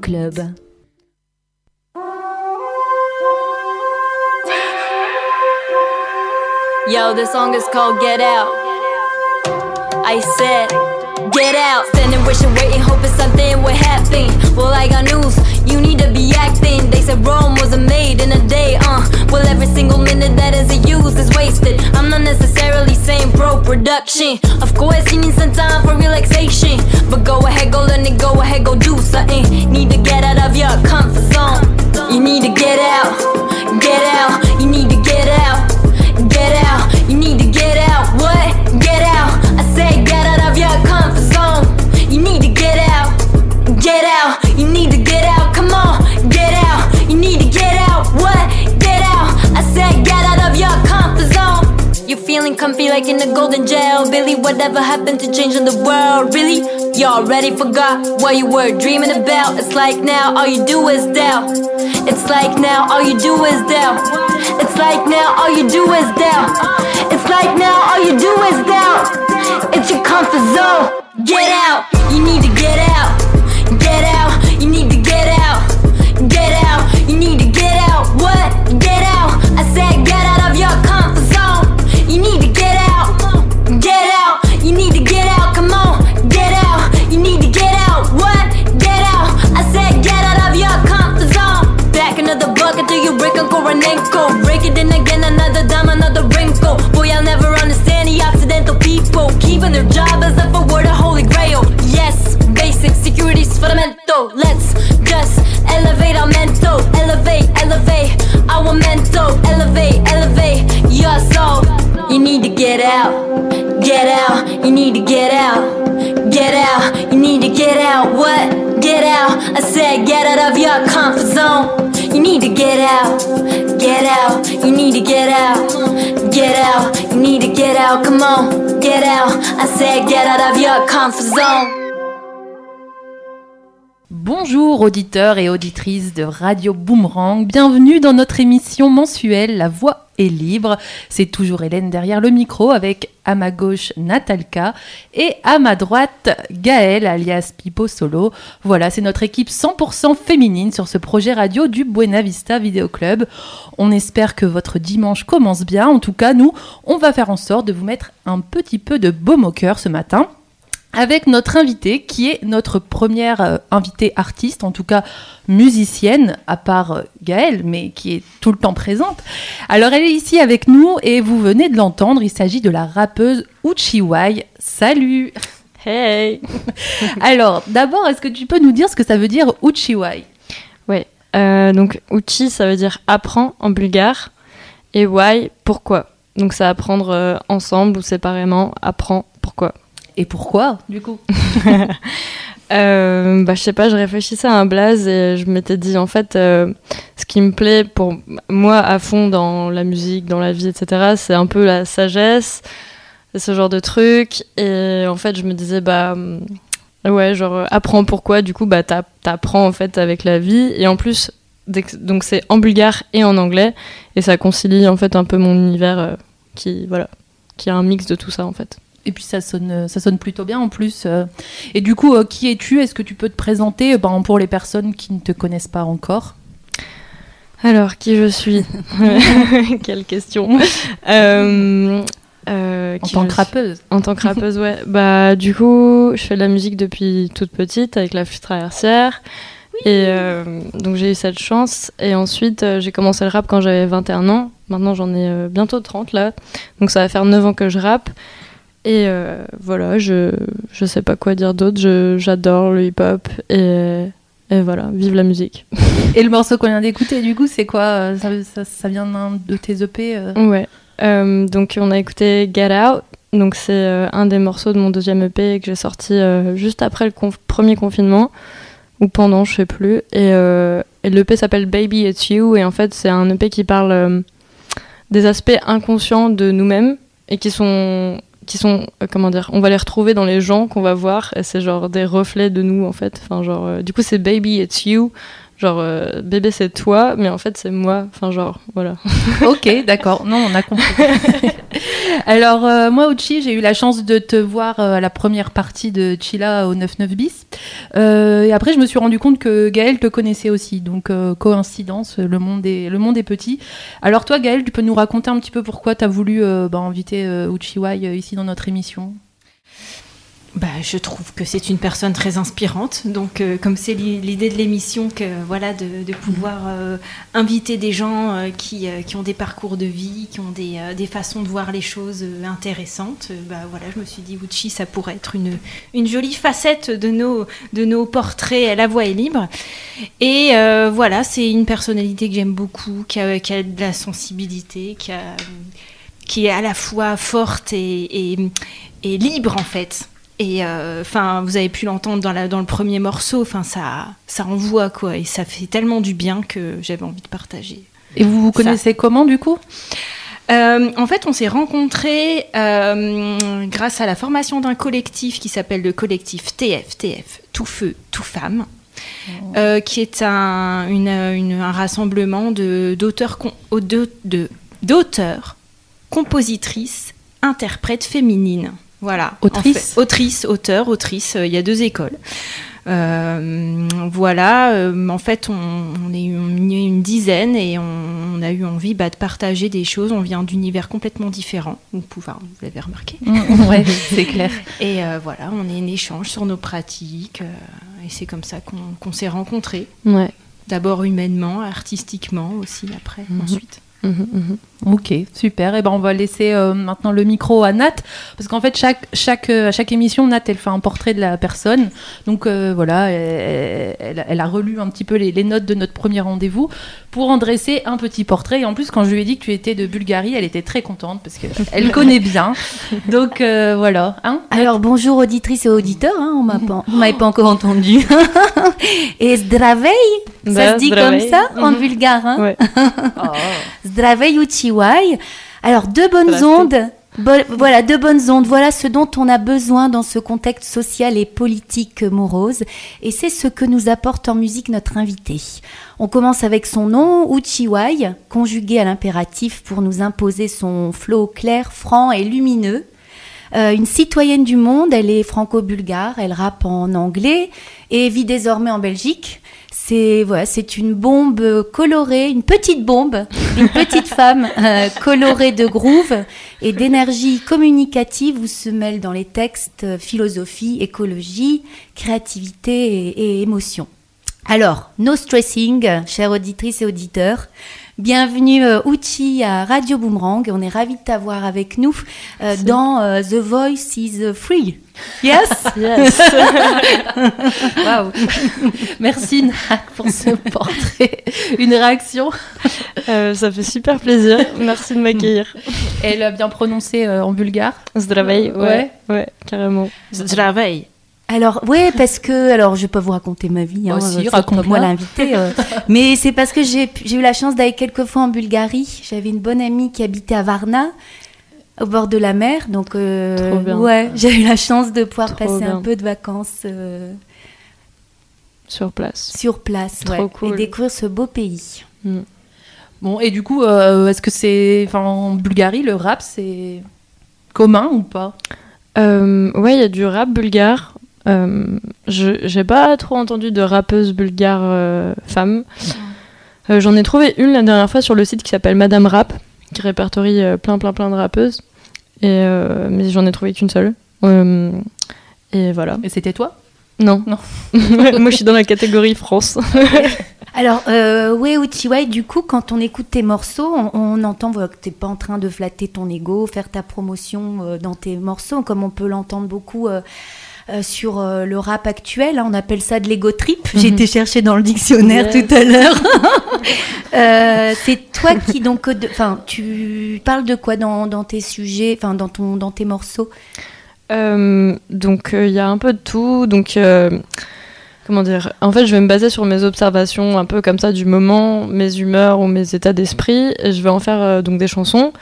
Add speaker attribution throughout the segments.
Speaker 1: Club.
Speaker 2: Yo, this song is called Get Out. I said, Get out. Standing, wishing, waiting, hoping something would happen. Well, I got news. You need to be acting. They said Rome wasn't made in a day, uh. Well, every single minute that isn't used is wasted. I'm not necessarily saying pro production. Of course, you need some time for relaxation. But go ahead, go learn it, go ahead, go do something. Need to get out of your comfort zone. You need to get out, get out. You need to get out, get out. You need to get out, what? Get out. I said, get out of your comfort zone. You need to get out, get out. You need to get out, come on, get out. You need to get out, what? Get out. I said, get out of your comfort zone. You're feeling comfy like in a golden jail. Billy, whatever happened to changing the world? Really? You already forgot what you were dreaming about. It's like now all you do is doubt. It's like now all you do is doubt. It's like now all you do is doubt. It's like now all you do is doubt. It's your comfort zone. Get out. You need to get out. Get out. You need to get out. Get out. You need to get out. What? Get out. I said get out of your comfort zone. You need to get out. Get out. You need to get out. Come on. Get out. You need to get out. What? Get out. I said get out of your comfort zone. Back into the bucket till you break Uncle Renenko. Break it in again, another dime, another wrinkle. Boy, I'll never understand the accidental people. Keeping their job as if it were the fundamental. Let's just elevate our mental. Elevate, elevate our mental. Elevate, elevate your soul. You need to get out, get out. You need to get out, get out. You need to get out. What? Get out. I said get out of your comfort zone. You need to get out, get out. You need to get out, get out. You need to get out. Come on, get out. I said get out of your comfort zone.
Speaker 3: Bonjour auditeurs et auditrices de Radio Boomerang, bienvenue dans notre émission mensuelle La Voix est libre. C'est toujours Hélène derrière le micro avec à ma gauche Natalka et à ma droite Gaëlle alias Pipo Solo. Voilà, c'est notre équipe 100% féminine sur ce projet radio du Buena Vista Vidéo Club. On espère que votre dimanche commence bien. En tout cas, nous, on va faire en sorte de vous mettre un petit peu de baume au cœur ce matin avec notre invitée qui est notre première euh, invitée artiste, en tout cas musicienne, à part euh, Gaëlle, mais qui est tout le temps présente. Alors elle est ici avec nous et vous venez de l'entendre, il s'agit de la rappeuse Uchiwai. Salut
Speaker 4: Hey
Speaker 3: Alors d'abord, est-ce que tu peux nous dire ce que ça veut dire Uchiwai
Speaker 4: Ouais, euh, donc Uchi ça veut dire apprends en bulgare et why pourquoi? Donc ça apprendre euh, ensemble ou séparément, apprends pourquoi?
Speaker 3: Et pourquoi, du coup
Speaker 4: Euh, bah, je sais pas, je réfléchissais à un blaze et je m'étais dit en fait, euh, ce qui me plaît pour moi à fond dans la musique, dans la vie, etc., c'est un peu la sagesse, ce genre de truc. Et en fait, je me disais, bah hum, ouais, genre euh, apprends pourquoi, du coup, bah t'app- t'apprends en fait avec la vie. Et en plus, donc c'est en bulgare et en anglais et ça concilie en fait un peu mon univers euh, qui, voilà, qui a un mix de tout ça en fait.
Speaker 3: Et puis ça sonne, euh, ça sonne plutôt bien en plus. euh. Et du coup, euh, qui es-tu? Est-ce que tu peux te présenter ben, pour les personnes qui ne te connaissent pas encore?
Speaker 4: Alors, qui je suis? Quelle question. Euh, euh,
Speaker 3: En tant que
Speaker 4: suis?
Speaker 3: rappeuse
Speaker 4: En tant que rappeuse, ouais. Bah, du coup, je fais de la musique depuis toute petite avec la flûte traversière. Et euh, donc, j'ai eu cette chance. Et ensuite, j'ai commencé le rap quand j'avais 21 ans. Maintenant, j'en ai bientôt 30 là. Donc, ça va faire 9 ans que je rappe. Et euh, voilà, je, je sais pas quoi dire d'autre. Je- J'adore le hip-hop. Et, et voilà, vive la musique.
Speaker 3: Et le morceau qu'on vient d'écouter, du coup, c'est quoi euh, ça, ça- ça vient d'un de tes EP euh
Speaker 4: Ouais. Euh, donc on a écouté Get Out. Donc c'est un des morceaux de mon deuxième EP que j'ai sorti juste après le conf- premier confinement ou pendant, je sais plus. Et, et l'EP s'appelle Baby It's You et en fait c'est un EP qui parle des aspects inconscients de nous-mêmes et qui sont qui sont euh, comment dire, on va les retrouver dans les gens qu'on va voir et c'est genre des reflets de nous en fait. Enfin genre euh, du coup c'est Baby It's You. Genre, euh, bébé, c'est toi, mais en fait, c'est moi. Enfin, genre, voilà.
Speaker 3: Ok, d'accord. Non, on a compris. Alors, euh, moi, Uchi, j'ai eu la chance de te voir euh, à la première partie de Chila au 99 bis. Euh, et après, je me suis rendu compte que Gaël te connaissait aussi. Donc, coïncidence, le monde, est, petit. Alors, toi, Gaël, tu peux nous raconter un petit peu pourquoi tu as voulu bah, inviter Uchi Wai euh, ici dans notre émission?
Speaker 5: Bah, je trouve que c'est une personne très inspirante. Donc, euh, comme c'est l'i- l'idée de l'émission, que voilà, de, pouvoir euh, inviter des gens euh, qui, qui ont des parcours de vie, qui ont des, des façons de voir les choses intéressantes, bah voilà, je me suis dit, Wuchi, ça pourrait être une, une jolie facette de nos, de nos portraits. La voix est libre. Et voilà, c'est une personnalité que j'aime beaucoup, qui a, qui a de la sensibilité, qui, qui est à la fois forte et, et libre en fait. Et euh, enfin, vous avez pu l'entendre dans, la- dans le premier morceau. Enfin, ça, ça envoie quoi, et ça fait tellement du bien que j'avais envie de partager.
Speaker 3: Et vous vous
Speaker 5: Ça.
Speaker 3: connaissez comment, du coup?
Speaker 5: Euh, en fait, on s'est rencontrés euh, grâce à la formation d'un collectif qui s'appelle le collectif TF, TF, Tout Feu, Tout Femme, euh, qui est un, une- une- un rassemblement de- d'auteurs, compositrices, interprètes féminines. Voilà. En fait, autrices, auteurs, autrices, euh, il y a deux écoles. Euh, voilà, euh, en fait, on, on est une, une dizaine et on, on a eu envie bah, de partager des choses. On vient d'univers complètement différents, vous, pouvez, vous l'avez remarqué.
Speaker 3: Mm, Ouais, c'est clair.
Speaker 5: Et euh, voilà, on est en échange sur nos pratiques et c'est comme ça qu'on qu'on s'est rencontrés.
Speaker 4: Ouais.
Speaker 5: D'abord humainement, artistiquement aussi après,
Speaker 4: Mhm.
Speaker 5: ensuite.
Speaker 4: Mhm, mhm.
Speaker 3: Ok, super. Et ben on va laisser euh, maintenant le micro à Nat, parce qu'en fait chaque chaque euh, à chaque émission, Nat elle fait un portrait de la personne. Donc euh, voilà, elle, elle- elle a relu un petit peu les, les notes de notre premier rendez-vous pour en dresser un petit portrait. Et en plus, quand je lui ai dit que tu étais de Bulgarie, elle était très contente parce que elle connaît bien. Donc euh, voilà, hein.
Speaker 1: Alors bonjour auditrices et auditeurs, hein, on m'a pas, vous m'avez pas encore entendu. et zdravej, ça
Speaker 4: Bah,
Speaker 1: se dit comme ça en
Speaker 4: Mhm.
Speaker 1: bulgare. Hein?
Speaker 4: Ouais.
Speaker 1: Zdravej Alors deux bonnes ondes. Bo- voilà, deux bonnes ondes. Voilà ce dont on a besoin dans ce contexte social et politique morose. Et c'est ce que nous apporte en musique notre invité. On commence avec son nom, Uchiwai, conjugué à l'impératif pour nous imposer son flot clair, franc et lumineux. Euh, une citoyenne du monde, elle est franco-bulgare, elle rappe en anglais et vit désormais en Belgique. C'est voilà, c'est une bombe colorée, une petite bombe, une petite femme euh, colorée de groove et d'énergie communicative où se mêlent dans les textes euh, philosophie, écologie, créativité et, et émotion. Alors, no stressing, chères auditrices et auditeurs. Bienvenue euh, Uchi à Radio Boomerang. On est ravis de t'avoir avec nous euh, dans euh, The Voice is Free. Yes?
Speaker 4: Yes.
Speaker 3: Waouh. Merci Nat pour ce portrait. Une réaction?
Speaker 4: Euh, ça fait super plaisir. Merci de m'accueillir.
Speaker 3: Elle a bien prononcé euh, en bulgare.
Speaker 4: Zdravej,
Speaker 3: Ouais.
Speaker 4: ouais. Ouais, carrément.
Speaker 5: Zdravej.
Speaker 1: Alors, ouais, parce que, alors, je vais pas vous raconter ma vie, hein,
Speaker 3: Oh, si,
Speaker 1: c'est pas
Speaker 3: raconte-la.
Speaker 1: moi l'invité, euh, mais c'est parce que j'ai eu la chance d'aller quelques fois en Bulgarie. J'avais une bonne amie qui habitait à Varna, au bord de la mer, donc, euh,
Speaker 4: Trop bien.
Speaker 1: ouais, j'ai eu la chance de pouvoir
Speaker 4: Trop
Speaker 1: passer un peu de vacances euh,
Speaker 4: Sur place.
Speaker 1: sur place,
Speaker 4: Trop
Speaker 1: ouais,
Speaker 4: cool.
Speaker 1: et découvrir ce beau pays.
Speaker 3: Bon, et du coup, euh, est-ce que c'est. Enfin, en Bulgarie, le rap, c'est commun ou pas?
Speaker 4: Euh, ouais, il y a du rap bulgare. Euh, je j'ai pas trop entendu de rappeuse bulgare euh, femme. Euh, J'en ai trouvé une la dernière fois sur le site qui s'appelle Madame Rap, qui répertorie euh, plein plein plein de rappeuses. Et euh, mais j'en ai trouvé qu'une seule. Euh, et voilà.
Speaker 3: Et c'était toi?
Speaker 4: Non.
Speaker 3: Non.
Speaker 4: Moi, je suis dans la catégorie France.
Speaker 1: Alors, euh, ouais, Uchiwai, du coup, quand on écoute tes morceaux, on, on entend voilà, que t'es pas en train de flatter ton ego, faire ta promotion euh, dans tes morceaux, comme on peut l'entendre beaucoup euh, sur euh, le rap actuel. hein, on appelle ça de l'ego trip. J'ai été chercher dans le dictionnaire
Speaker 4: Yes.
Speaker 1: tout à l'heure. Euh, c'est toi qui, donc, enfin, tu parles de quoi dans, dans tes sujets, enfin, dans, ton, dans tes morceaux?
Speaker 4: Donc il y a un peu de tout. Donc comment dire? En fait, je vais me baser sur mes observations un peu comme ça du moment, mes humeurs ou mes états d'esprit. Et je vais en faire donc des chansons.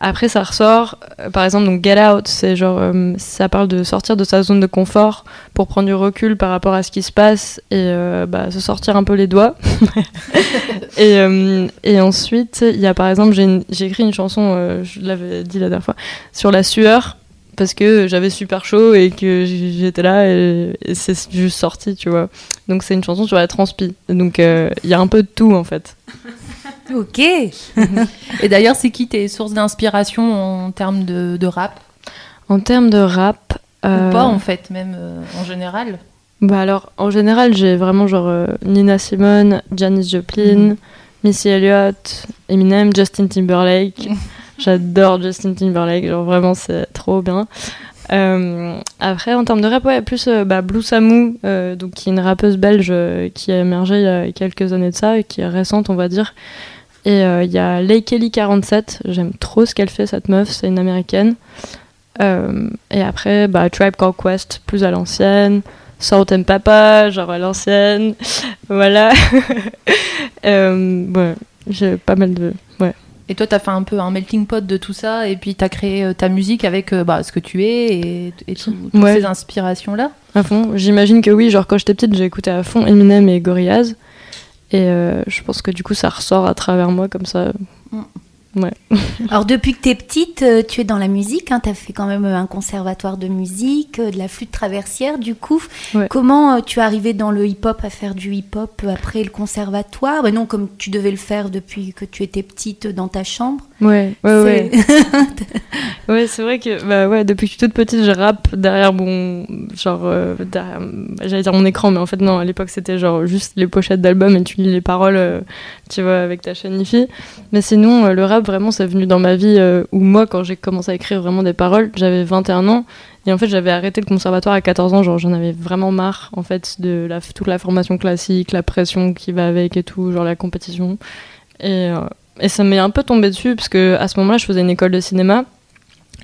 Speaker 4: Après, ça ressort. euh, par exemple, donc Get Out, c'est genre, euh, ça parle de sortir de sa zone de confort pour prendre du recul par rapport à ce qui se passe et euh, bah, se sortir un peu les doigts. et, et ensuite, il y a par exemple, j'ai écrit une chanson, je l'avais dit la dernière fois, sur la sueur parce que j'avais super chaud et que j'étais là et, et c'est juste sorti, tu vois. Donc c'est une chanson sur la transpi. Donc il y a un peu de tout en fait.
Speaker 1: Ok.
Speaker 3: Et d'ailleurs, c'est qui tes sources d'inspiration en termes de, de rap?
Speaker 4: En termes de rap.
Speaker 3: Ou
Speaker 4: euh,
Speaker 3: pas, en fait, même euh, en général?
Speaker 4: Bah alors, en général, j'ai vraiment genre euh, Nina Simone, Janis Joplin,
Speaker 3: Mhm.
Speaker 4: Missy Elliott, Eminem, Justin Timberlake. J'adore Justin Timberlake, genre vraiment c'est trop bien. Euh, après, en termes de rap, ouais, plus euh, bah, Blue Samu, euh, donc qui est une rappeuse belge euh, qui a émergé il y a quelques années de ça et qui est récente, on va dire. Et euh, il y a Lay Kelly 47, j'aime trop ce qu'elle fait cette meuf, c'est une américaine. Euh, et après, bah, Tribe Called Quest, plus à l'ancienne. Salt and Papa, genre à l'ancienne. voilà. euh, ouais, j'ai pas mal de. Ouais.
Speaker 3: Et toi, t'as fait un peu un melting pot de tout ça, et puis t'as créé euh, ta musique avec bah, ce que tu es et, et tout- toutes
Speaker 4: Ouais.
Speaker 3: ces inspirations-là?
Speaker 4: À fond. J'imagine que oui, genre quand j'étais petite, j'ai écouté à fond Eminem et Gorillaz. Et euh, je pense que du coup, ça ressort à travers moi comme ça.
Speaker 1: Alors depuis que tu es petite, euh, tu es dans la musique, hein, tu as fait quand même un conservatoire de musique, euh, de la flûte traversière du coup.
Speaker 4: Ouais.
Speaker 1: Comment tu es arrivé dans le hip-hop à faire du hip-hop après le conservatoire? Ben Non, comme tu devais le faire depuis que tu étais petite dans ta chambre.
Speaker 4: Ouais, ouais, ouais. Ouais, c'est vrai que bah ouais, depuis que je suis toute petite, je rappe derrière mon genre euh, derrière, j'allais dire mon écran, mais en fait non, à l'époque c'était genre juste les pochettes d'albums et tu lis les paroles, euh, tu vois, avec ta chaîne IFI. Mais sinon, euh, le rap vraiment, c'est venu dans ma vie euh, où moi, quand j'ai commencé à écrire vraiment des paroles, j'avais 21 ans et en fait j'avais arrêté le conservatoire à 14 ans, genre j'en avais vraiment marre en fait de la, toute la formation classique, la pression qui va avec et tout, genre la compétition. Et, euh, et ça m'est un peu tombé dessus parce que à ce moment-là, je faisais une école de cinéma.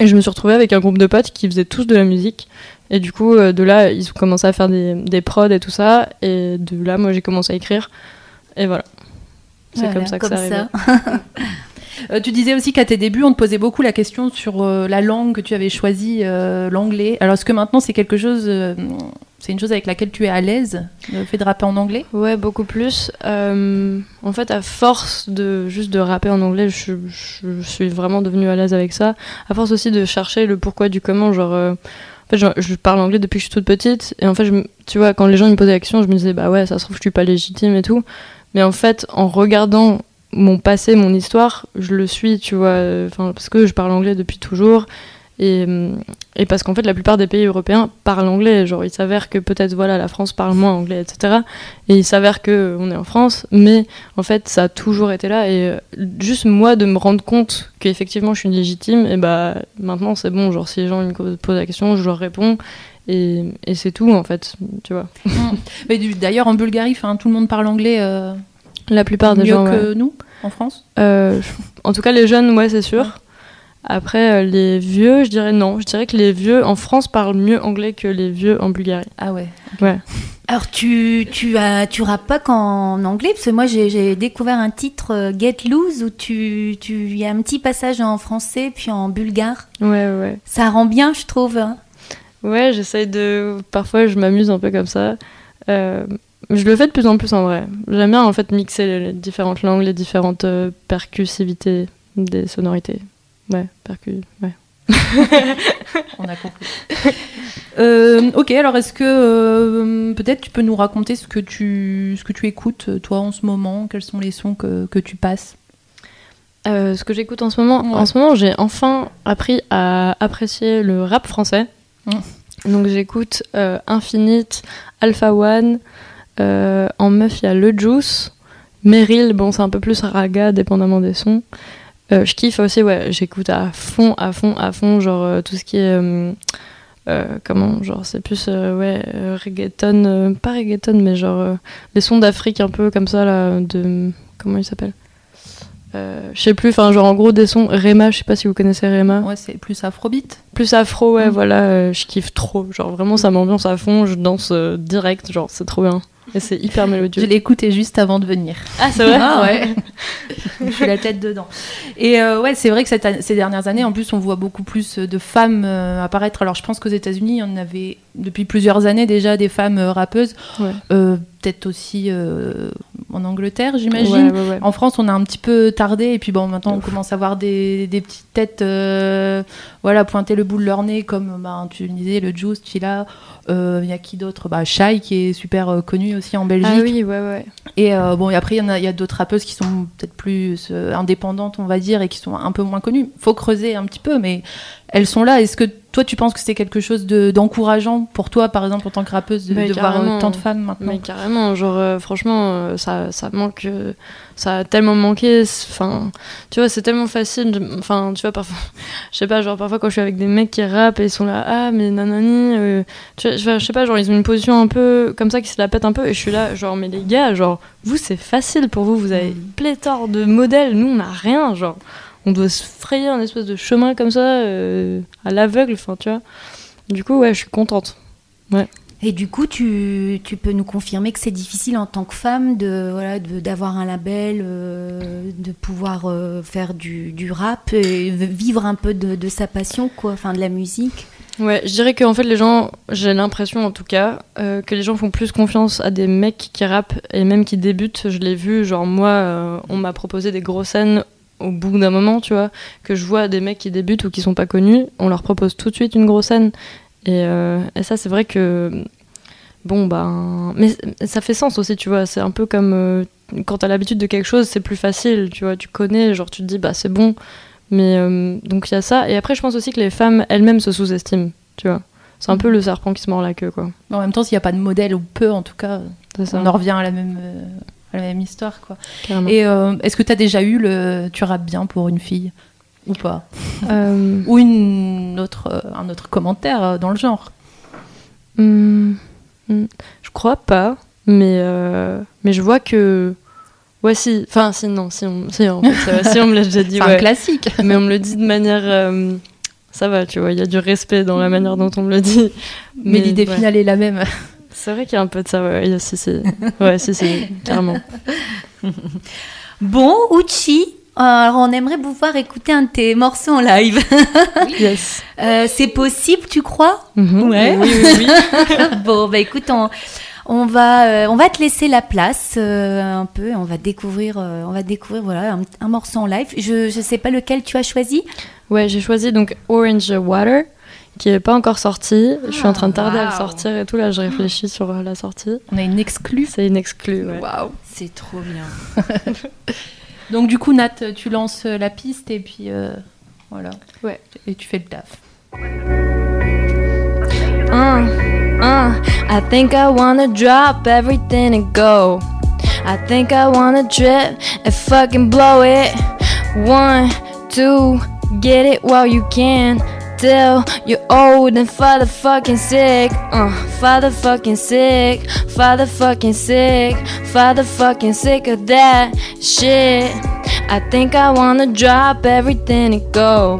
Speaker 4: Et je me suis retrouvée avec un groupe de potes qui faisaient tous de la musique. Et du coup, euh, de là, ils ont commencé à faire des, des prods et tout ça. Et de là, moi, j'ai commencé à écrire. Et voilà. C'est
Speaker 1: Voilà,
Speaker 4: comme ça que
Speaker 1: comme
Speaker 4: ça arrive.
Speaker 3: Euh, tu disais aussi qu'à tes débuts, on te posait beaucoup la question sur euh, la langue que tu avais choisie, euh, l'anglais. Alors, est-ce que maintenant, c'est quelque chose, c'est une chose avec laquelle tu es à l'aise, le fait de rapper en anglais?
Speaker 4: Ouais, beaucoup plus. En fait, à force de juste de rapper en anglais, je, suis vraiment devenue à l'aise avec ça. À force aussi de chercher le pourquoi du comment, genre. en fait, je, parle anglais depuis que je suis toute petite. Et en fait, tu vois, quand les gens me posaient la question, je me disais, bah ouais, ça se trouve, je suis pas légitime et tout. Mais en fait, en regardant mon passé, mon histoire, je le suis, tu vois. euh, parce que je parle anglais depuis toujours. Et, hum, et parce qu'en fait, la plupart des pays européens parlent anglais. Genre, il s'avère que peut-être, voilà, la France parle moins anglais, etc. Et il s'avère que on est en France, mais en fait, ça a toujours été là. Et euh, juste moi, de me rendre compte qu'effectivement, je suis légitime, et bah maintenant, c'est bon. Genre, si les gens me posent la question, je leur réponds. Et, et c'est tout, en fait, tu vois.
Speaker 3: Mais D'ailleurs, en Bulgarie, tout le monde parle anglais euh,
Speaker 4: La plupart des
Speaker 3: mieux
Speaker 4: gens. ouais.
Speaker 3: que nous, en France?
Speaker 4: Euh, en tout cas, les jeunes, ouais, c'est sûr. Après, euh, les vieux, je dirais non. Je dirais que les vieux en France parlent mieux anglais que les vieux en Bulgarie.
Speaker 3: Ah ouais.
Speaker 4: Ouais.
Speaker 1: Alors tu tu as tu rappes pas qu'en anglais parce que moi j'ai j'ai découvert un titre euh, Get Loose où tu tu il y a un petit passage en français puis en bulgare.
Speaker 4: Ouais, ouais.
Speaker 1: Ça rend bien je trouve. hein.
Speaker 4: Ouais, j'essaye de. Parfois, je m'amuse un peu comme ça. Euh, Je le fais de plus en plus en vrai. J'aime bien en fait mixer les, les différentes langues, les différentes euh, percussivités des sonorités. Ouais, percu. Ouais.
Speaker 3: On a compris. Euh, ok, alors est-ce que euh, peut-être tu peux nous raconter ce que tu, ce que tu écoutes toi en ce moment? Quels sont les sons que, que tu passes?
Speaker 4: Euh, ce que j'écoute en ce moment,
Speaker 3: Ouais.
Speaker 4: en ce moment, j'ai enfin appris à apprécier le rap français.
Speaker 3: Mm.
Speaker 4: Donc j'écoute Infinite, Alpha One. Euh, en meuf, il y a Le Juice, Meryl. Bon, c'est un peu plus raga, dépendamment des sons. Euh, je kiffe aussi, ouais. J'écoute à fond, à fond, à fond, genre euh, tout ce qui est euh, comment, genre c'est plus ouais reggaeton, pas reggaeton, mais genre les sons d'Afrique un peu comme ça là, de comment il s'appelle je sais plus, enfin genre en gros des sons Rema, je sais pas si vous connaissez Rema.
Speaker 3: Ouais, c'est plus afrobeat.
Speaker 4: Plus afro, ouais,
Speaker 3: Mm.
Speaker 4: voilà, je kiffe trop. Genre vraiment ça m'ambiance à fond, je danse direct, genre c'est trop bien. C'est hyper
Speaker 3: Je
Speaker 4: mélodieux.
Speaker 3: l'ai écouté juste avant de venir.
Speaker 4: Ah, c'est vrai
Speaker 3: Ah ouais. Je suis la tête dedans. Et euh, ouais, c'est vrai que cette ces dernières années, en plus, on voit beaucoup plus de femmes euh, apparaître. Alors, je pense qu'aux États-Unis, il y en avait depuis plusieurs années déjà des femmes euh, rappeuses.
Speaker 4: Ouais.
Speaker 3: Euh, Peut-être aussi euh, en Angleterre, j'imagine.
Speaker 4: Ouais, ouais, ouais.
Speaker 3: En France, on a un petit peu tardé et puis bon, maintenant on commence à voir des, des petites têtes, euh, voilà, pointer le bout de leur nez comme bah, tu le disais, le Juice, Chila. Euh, Il y a qui d'autre? Bah, Shai qui est super euh, connu aussi en Belgique.
Speaker 4: Ah oui, ouais, ouais.
Speaker 3: Et bon, et après, il y en a, y a d'autres rappeuses qui sont peut-être plus indépendantes, on va dire, et qui sont un peu moins connues. Faut creuser un petit peu, mais elles sont là. Est-ce que toi, tu penses que c'est quelque chose de- d'encourageant pour toi, par exemple, en tant que rappeuse, de, voir
Speaker 4: carrément.
Speaker 3: autant de femmes maintenant
Speaker 4: Mais carrément, genre, euh, franchement, euh, ça, ça manque. euh, ça a tellement manqué. Enfin, tu vois, c'est tellement facile. Enfin, tu vois, parfois. Je sais pas, genre, parfois quand je suis avec des mecs qui rappent et ils sont là, ah, mais nanani. euh, tu vois, je sais pas, genre, ils ont une position un peu comme ça qui se la pète un peu. Et je suis là, genre, mais les gars, genre, vous, c'est facile pour vous. Vous avez pléthore de modèles. Nous, on n'a rien, genre. On doit se frayer un espèce de chemin comme ça, euh, à l'aveugle, enfin, tu vois. Du coup, ouais, je suis contente.
Speaker 1: Et du coup, tu, tu peux nous confirmer que c'est difficile en tant que femme de voilà d'avoir un label, euh, de pouvoir euh, faire du, du rap et vivre un peu de, de sa passion, quoi, enfin de la musique?
Speaker 4: Ouais, je dirais qu'en fait, les gens, j'ai l'impression en tout cas, euh, que les gens font plus confiance à des mecs qui rappent et même qui débutent. Je l'ai vu, genre moi, on m'a proposé des grosses scènes au bout d'un moment, tu vois, que je vois des mecs qui débutent ou qui sont pas connus, on leur propose tout de suite une grosse scène. Et, euh, et ça, c'est vrai que. Bon, ben. Mais ça fait sens aussi, tu vois. C'est un peu comme euh, quand t'as l'habitude de quelque chose, c'est plus facile, tu vois. Tu connais, genre tu te dis, bah c'est bon. Mais euh, donc il y a ça. Et après, je pense aussi que les femmes elles-mêmes se sous-estiment, tu vois. C'est un peu le serpent qui se mord la queue, quoi.
Speaker 3: En même temps, s'il n'y a pas de modèle, ou peu en tout cas, on en revient à la même, euh, la même histoire. Quoi.
Speaker 4: carrément.
Speaker 3: Et euh, est-ce que tu as déjà eu le tu rappes bien pour une fille ou pas?
Speaker 4: Euh,
Speaker 3: Ou une autre, euh, un autre commentaire dans le genre?
Speaker 4: Hmm, hmm, je crois pas, mais, euh, mais je vois que. Ouais, si. Enfin, si, non, si on, si, en fait, ça va, si on me l'a déjà dit,
Speaker 3: C'est un classique.
Speaker 4: mais on me le dit de manière. ça va, tu vois, il y a du respect dans la manière dont on me le dit.
Speaker 3: Mais, l'idée
Speaker 4: ouais.
Speaker 3: finale est la même.
Speaker 4: C'est vrai qu'il y a un peu de ça, ouais. a- si, si. Ouais, si, si, carrément.
Speaker 1: Bon, Uchi, alors on aimerait vous voir écouter un de tes morceaux en live.
Speaker 4: Yes.
Speaker 1: Euh, c'est possible, tu crois? Ouais.
Speaker 4: Oui, oui, oui.
Speaker 1: Bon, bah écoute, on, on va, euh, on va te laisser la place euh, un peu. On va découvrir, euh, on va découvrir voilà un, un morceau en live. Je, je sais pas lequel tu as choisi?
Speaker 4: Ouais, j'ai choisi donc Orange Water, qui est pas encore sorti. je suis en train de tarder à le
Speaker 3: waouh.
Speaker 4: sortir et tout. Là, je réfléchis sur euh, la sortie.
Speaker 3: On a une exclue.
Speaker 4: C'est une exclue. Ouais.
Speaker 3: Waouh.
Speaker 5: C'est trop bien.
Speaker 3: Donc du coup, Nat, tu lances euh, la piste et puis euh, voilà.
Speaker 4: Ouais.
Speaker 3: Et tu fais le taf.
Speaker 4: Uh, uh, I think I wanna drop everything and go. I think I wanna drip and fucking blow it. One, two, get it while you can. Till you're old and father fucking sick. Uh, father fucking sick. Father fucking sick. Father fucking sick of that shit. I think I wanna drop everything and go.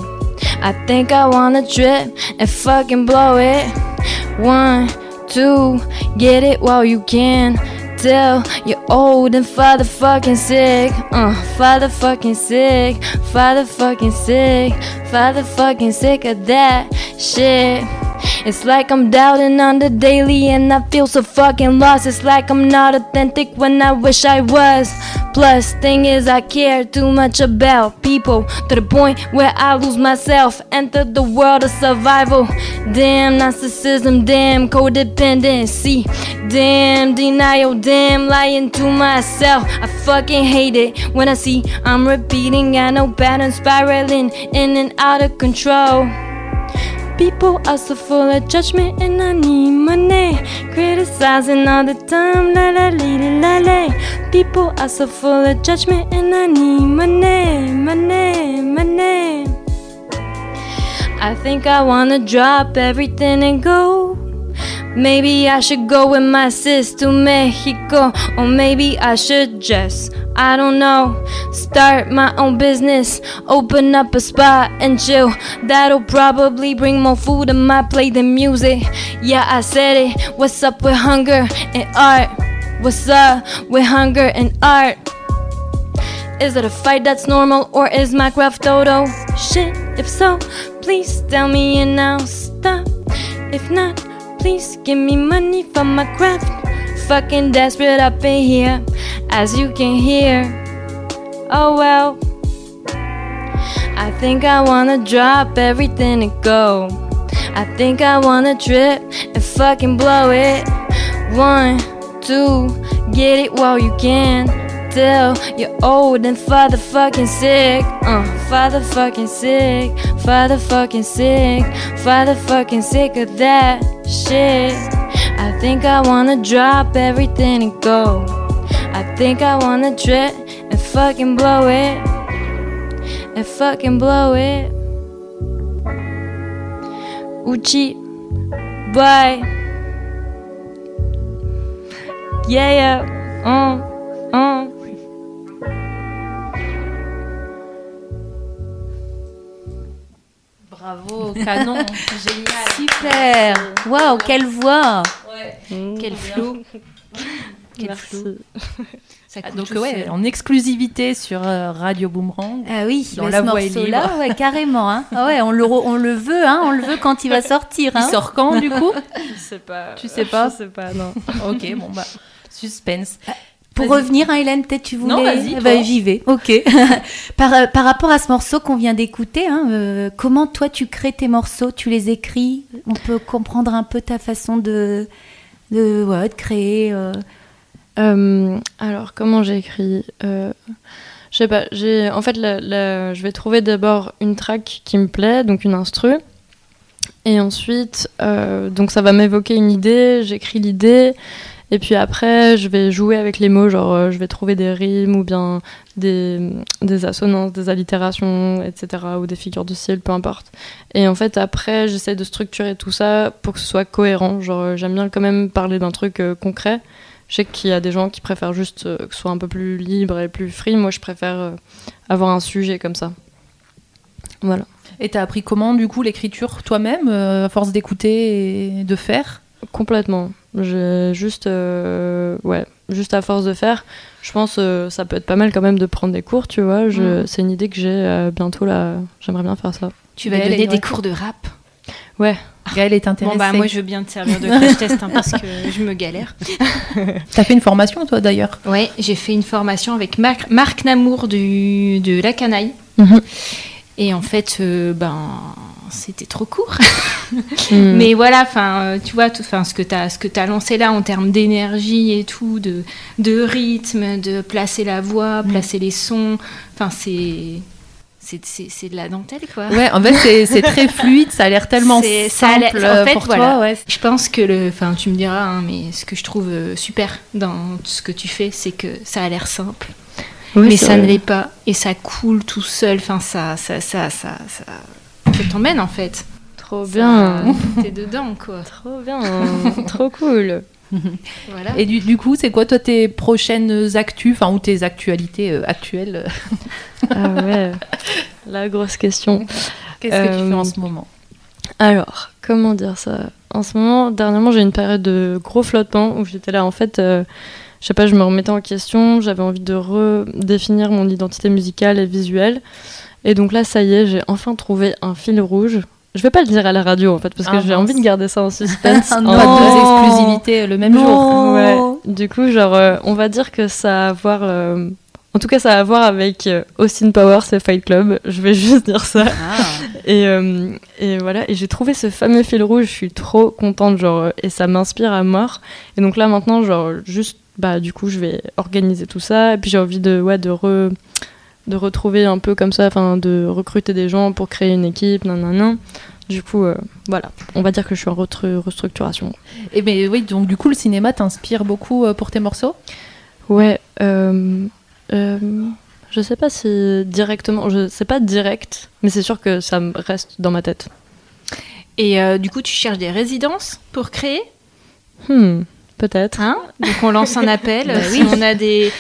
Speaker 4: I think I wanna drip and fucking blow it. One, two, get it while you can. You're old and father fucking sick. Uh, father fucking sick. Father fucking sick. Father fucking sick of that shit. It's like I'm doubting on the daily and I feel so fucking lost. It's like I'm not authentic when I wish I was. Plus, thing is, I care too much about people to the point where I lose myself. Enter the world of survival. Damn narcissism, damn codependency, damn denial, damn lying to myself. I fucking hate it when I see I'm repeating. I know patterns spiraling in and out of control. People are so full of judgment and I need money. Criticizing all the time, la la la la la. People are so full of judgment and I need money, money, money. I think I wanna drop everything and go. Maybe I should go with my sis to Mexico, or maybe I should just, I don't know, start my own business, open up a spot and chill. That'll probably bring more food to my plate than music. Yeah, I said it. What's up with hunger and art? What's up with hunger and art? Is it a fight that's normal or is my craft total shit? If so, please tell me and I'll stop. If not, please give me money for my craft. Fucking desperate up in here, as you can hear. Oh well. I think I wanna drop everything and go. I think I wanna trip and fucking blow it. One, two, get it while you can. Till you're old and father fucking sick. Uh, father fucking sick. Father fucking sick. Father fucking sick of that shit. I think I wanna drop everything and go. I think I wanna trip and fucking blow it. And fucking blow it. Uchi. Bye. Yeah, yeah. Uh.
Speaker 3: Bravo, canon, génial.
Speaker 1: Super Waouh, quelle voix
Speaker 5: Quel flow. Quel
Speaker 4: Merci.
Speaker 5: flow. Ça
Speaker 3: Ah, donc ouais, en exclusivité sur euh, Radio Boomerang.
Speaker 1: Ah oui,
Speaker 3: Dans
Speaker 1: bah,
Speaker 3: la
Speaker 1: ce morceau-là, ouais, carrément. Hein. Ah ouais, on le, on le veut, hein, on le veut quand il va sortir.
Speaker 3: Il
Speaker 1: Hein.
Speaker 3: sort quand du coup?
Speaker 4: Je sais pas.
Speaker 3: Tu sais pas?
Speaker 4: Je sais pas, non.
Speaker 3: Ok, bon bah suspense.
Speaker 1: Pour revenir, hein, Hélène, peut-être tu voulais.
Speaker 3: Non, vas-y,
Speaker 1: ben, J'y vais. Ok. par, euh, par rapport à ce morceau qu'on vient d'écouter, hein, euh, comment toi tu crées tes morceaux? Tu les écris? On peut comprendre un peu ta façon de, de, ouais, de créer. euh.
Speaker 4: Euh, alors, comment j'écris Je sais pas. J'ai, en fait, la- la- je vais trouver d'abord une track qui me plaît, donc une instru. Et ensuite, donc ça va m'évoquer une idée, j'écris l'idée. Et puis après, je vais jouer avec les mots, genre euh, je vais trouver des rimes ou bien des, des assonances, des allitérations, etc. ou des figures de style, peu importe. Et en fait, après, j'essaie de structurer tout ça pour que ce soit cohérent. Genre, euh, j'aime bien quand même parler d'un truc euh, concret. Je sais qu'il y a des gens qui préfèrent juste que ce soit un peu plus libre et plus free. Moi, je préfère avoir un sujet comme ça. Voilà.
Speaker 3: Et t'as appris comment du coup l'écriture toi-même, à force d'écouter et de faire?
Speaker 4: Complètement. Juste, euh, ouais, juste à force de faire. Je pense euh, ça peut être pas mal quand même de prendre des cours, tu vois. Je,
Speaker 3: Mm.
Speaker 4: C'est une idée que j'ai euh, bientôt là. J'aimerais bien faire ça.
Speaker 5: Tu vas
Speaker 3: Gaëlle,
Speaker 5: donner
Speaker 3: ouais.
Speaker 5: des cours de rap.
Speaker 4: Ouais.
Speaker 3: Gaëlle est intéressée.
Speaker 5: Bon bah moi je veux bien te servir de crash test hein, parce que je me galère.
Speaker 3: T'as fait une formation toi d'ailleurs?
Speaker 5: Ouais, j'ai fait une formation avec Marc, Marc Namour du, de La Canaille.
Speaker 4: Mhm.
Speaker 5: Et en fait, euh, ben, c'était trop court.
Speaker 4: Mm.
Speaker 5: Mais voilà, enfin, euh, tu vois, tout, enfin, ce que tu as, ce que as lancé là en termes d'énergie et tout, de, de rythme, de placer la voix, placer les sons, enfin, c'est. C'est c'est- c'est de la dentelle, quoi.
Speaker 3: Ouais, en fait c'est- c'est très fluide, ça a l'air tellement
Speaker 5: ça
Speaker 3: simple
Speaker 5: en fait,
Speaker 3: pour
Speaker 5: voilà.
Speaker 3: toi. Ouais.
Speaker 5: Je pense que le, enfin, tu me diras, hein, mais ce que je trouve euh, super dans ce que tu fais, c'est que ça a l'air simple, mais ça ne l'est pas, et ça coule tout seul. Enfin, ça, ça, ça, ça, ça, ça t'emmène en fait.
Speaker 4: Trop bien.
Speaker 5: T'es dedans, quoi.
Speaker 4: Trop bien. Trop cool.
Speaker 5: Voilà.
Speaker 3: Et du, du coup, c'est quoi toi tes prochaines actus, enfin ou tes actualités euh, actuelles?
Speaker 4: Ah ouais. La grosse question.
Speaker 3: Qu'est-ce que tu
Speaker 4: Euh,
Speaker 3: fais en ce moment?
Speaker 4: Alors, comment dire ça? En ce moment, dernièrement, j'ai une période de gros flottement où j'étais là, en fait, euh, je sais pas, je me remettais en question, j'avais envie de redéfinir mon identité musicale et visuelle. Et donc là, ça y est, j'ai enfin trouvé un fil rouge. Je vais pas le dire à la radio, en fait, parce que
Speaker 3: Ah,
Speaker 4: j'ai envie de garder ça en suspense.
Speaker 1: Ah,
Speaker 4: en
Speaker 1: non.
Speaker 3: Pas deux exclusivités le même jour.
Speaker 4: Ouais. Du coup, genre, euh, on va dire que ça a à voir. euh, En tout cas, ça a à voir avec euh, Austin Powers et Fight Club. Je vais juste dire ça.
Speaker 1: Ah.
Speaker 4: Et, euh, et voilà. Et j'ai trouvé ce fameux fil rouge. Je suis trop contente, genre, euh, et ça m'inspire à mort. Et donc là, maintenant, genre, juste, bah, du coup, je vais organiser tout ça. Et puis j'ai envie de, ouais, de re- de retrouver un peu comme ça, enfin, de recruter des gens pour créer une équipe, nan, nan, nan. Du coup, euh, voilà. On va dire que je suis en restructuration.
Speaker 3: Et mais oui, donc du coup le cinéma t'inspire beaucoup euh, pour tes morceaux?
Speaker 4: Ouais, euh, euh, je sais pas si directement, je sais pas direct, mais c'est sûr que ça me reste dans ma tête.
Speaker 5: Et euh, du coup, tu cherches des résidences pour créer?
Speaker 4: Hmm, peut-être.
Speaker 5: Hein? Donc on lance un appel.
Speaker 1: Bah
Speaker 5: si on a des,